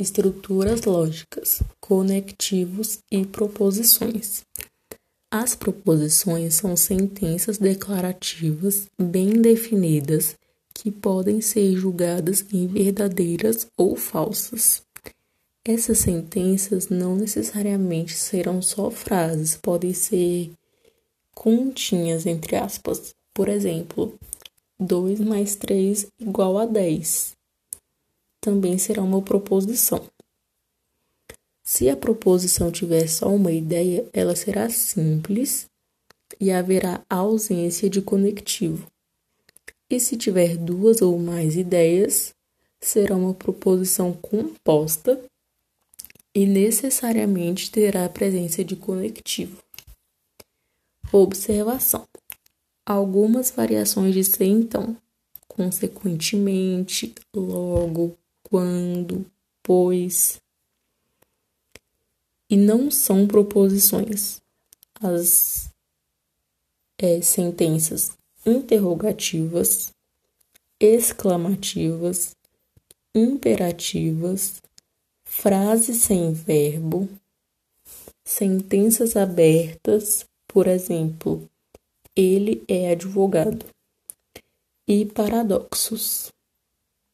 estruturas lógicas, conectivos e proposições. As proposições são sentenças declarativas bem definidas que podem ser julgadas em verdadeiras ou falsas. Essas sentenças não necessariamente serão só frases, podem ser continhas, entre aspas. Por exemplo, 2 mais 3 igual a 10. Também será uma proposição. Se a proposição tiver só uma ideia, ela será simples e haverá ausência de conectivo. E se tiver duas ou mais ideias, será uma proposição composta e necessariamente terá a presença de conectivo. Observação: algumas variações de ser então, consequentemente, logo, quando, pois, e não são proposições. As é, sentenças interrogativas, exclamativas, imperativas, frases sem verbo, sentenças abertas, por exemplo, ele é advogado, e paradoxos.